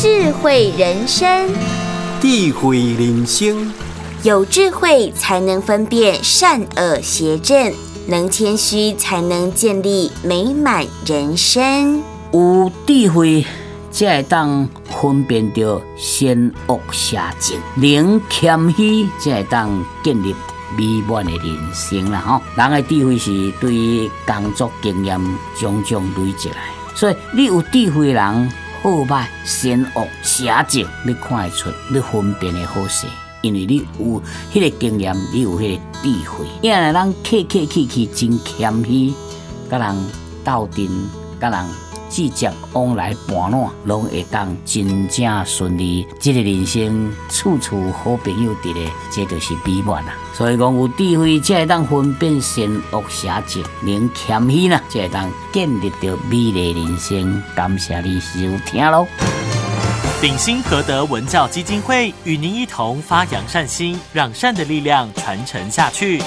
智慧人生，智慧人生，有智慧才能分辨善恶邪正，能谦虚才能建立美满人生。有智慧才会当分辨着善恶邪正，能谦虚才会当建立美满的人生啦吼。人的智慧是对于工作经验种种累积来，所以你有智慧的人。好歹善恶邪正，你看得出，你分辨的好势，因为你有迄个经验，你有迄个智慧。因为咱客客气气，真谦虚，甲人斗阵，甲人。直接往来伴暖，拢会当真正顺利。这个人生处处好朋友伫咧，这就是美满啦。所以讲有智慧，才会当分辨善恶邪正；能谦虚呢，才会当建立着美丽人生。感谢你收听喽！鼎新和德文教基金会与您一同发扬善心，让善的力量传承下去。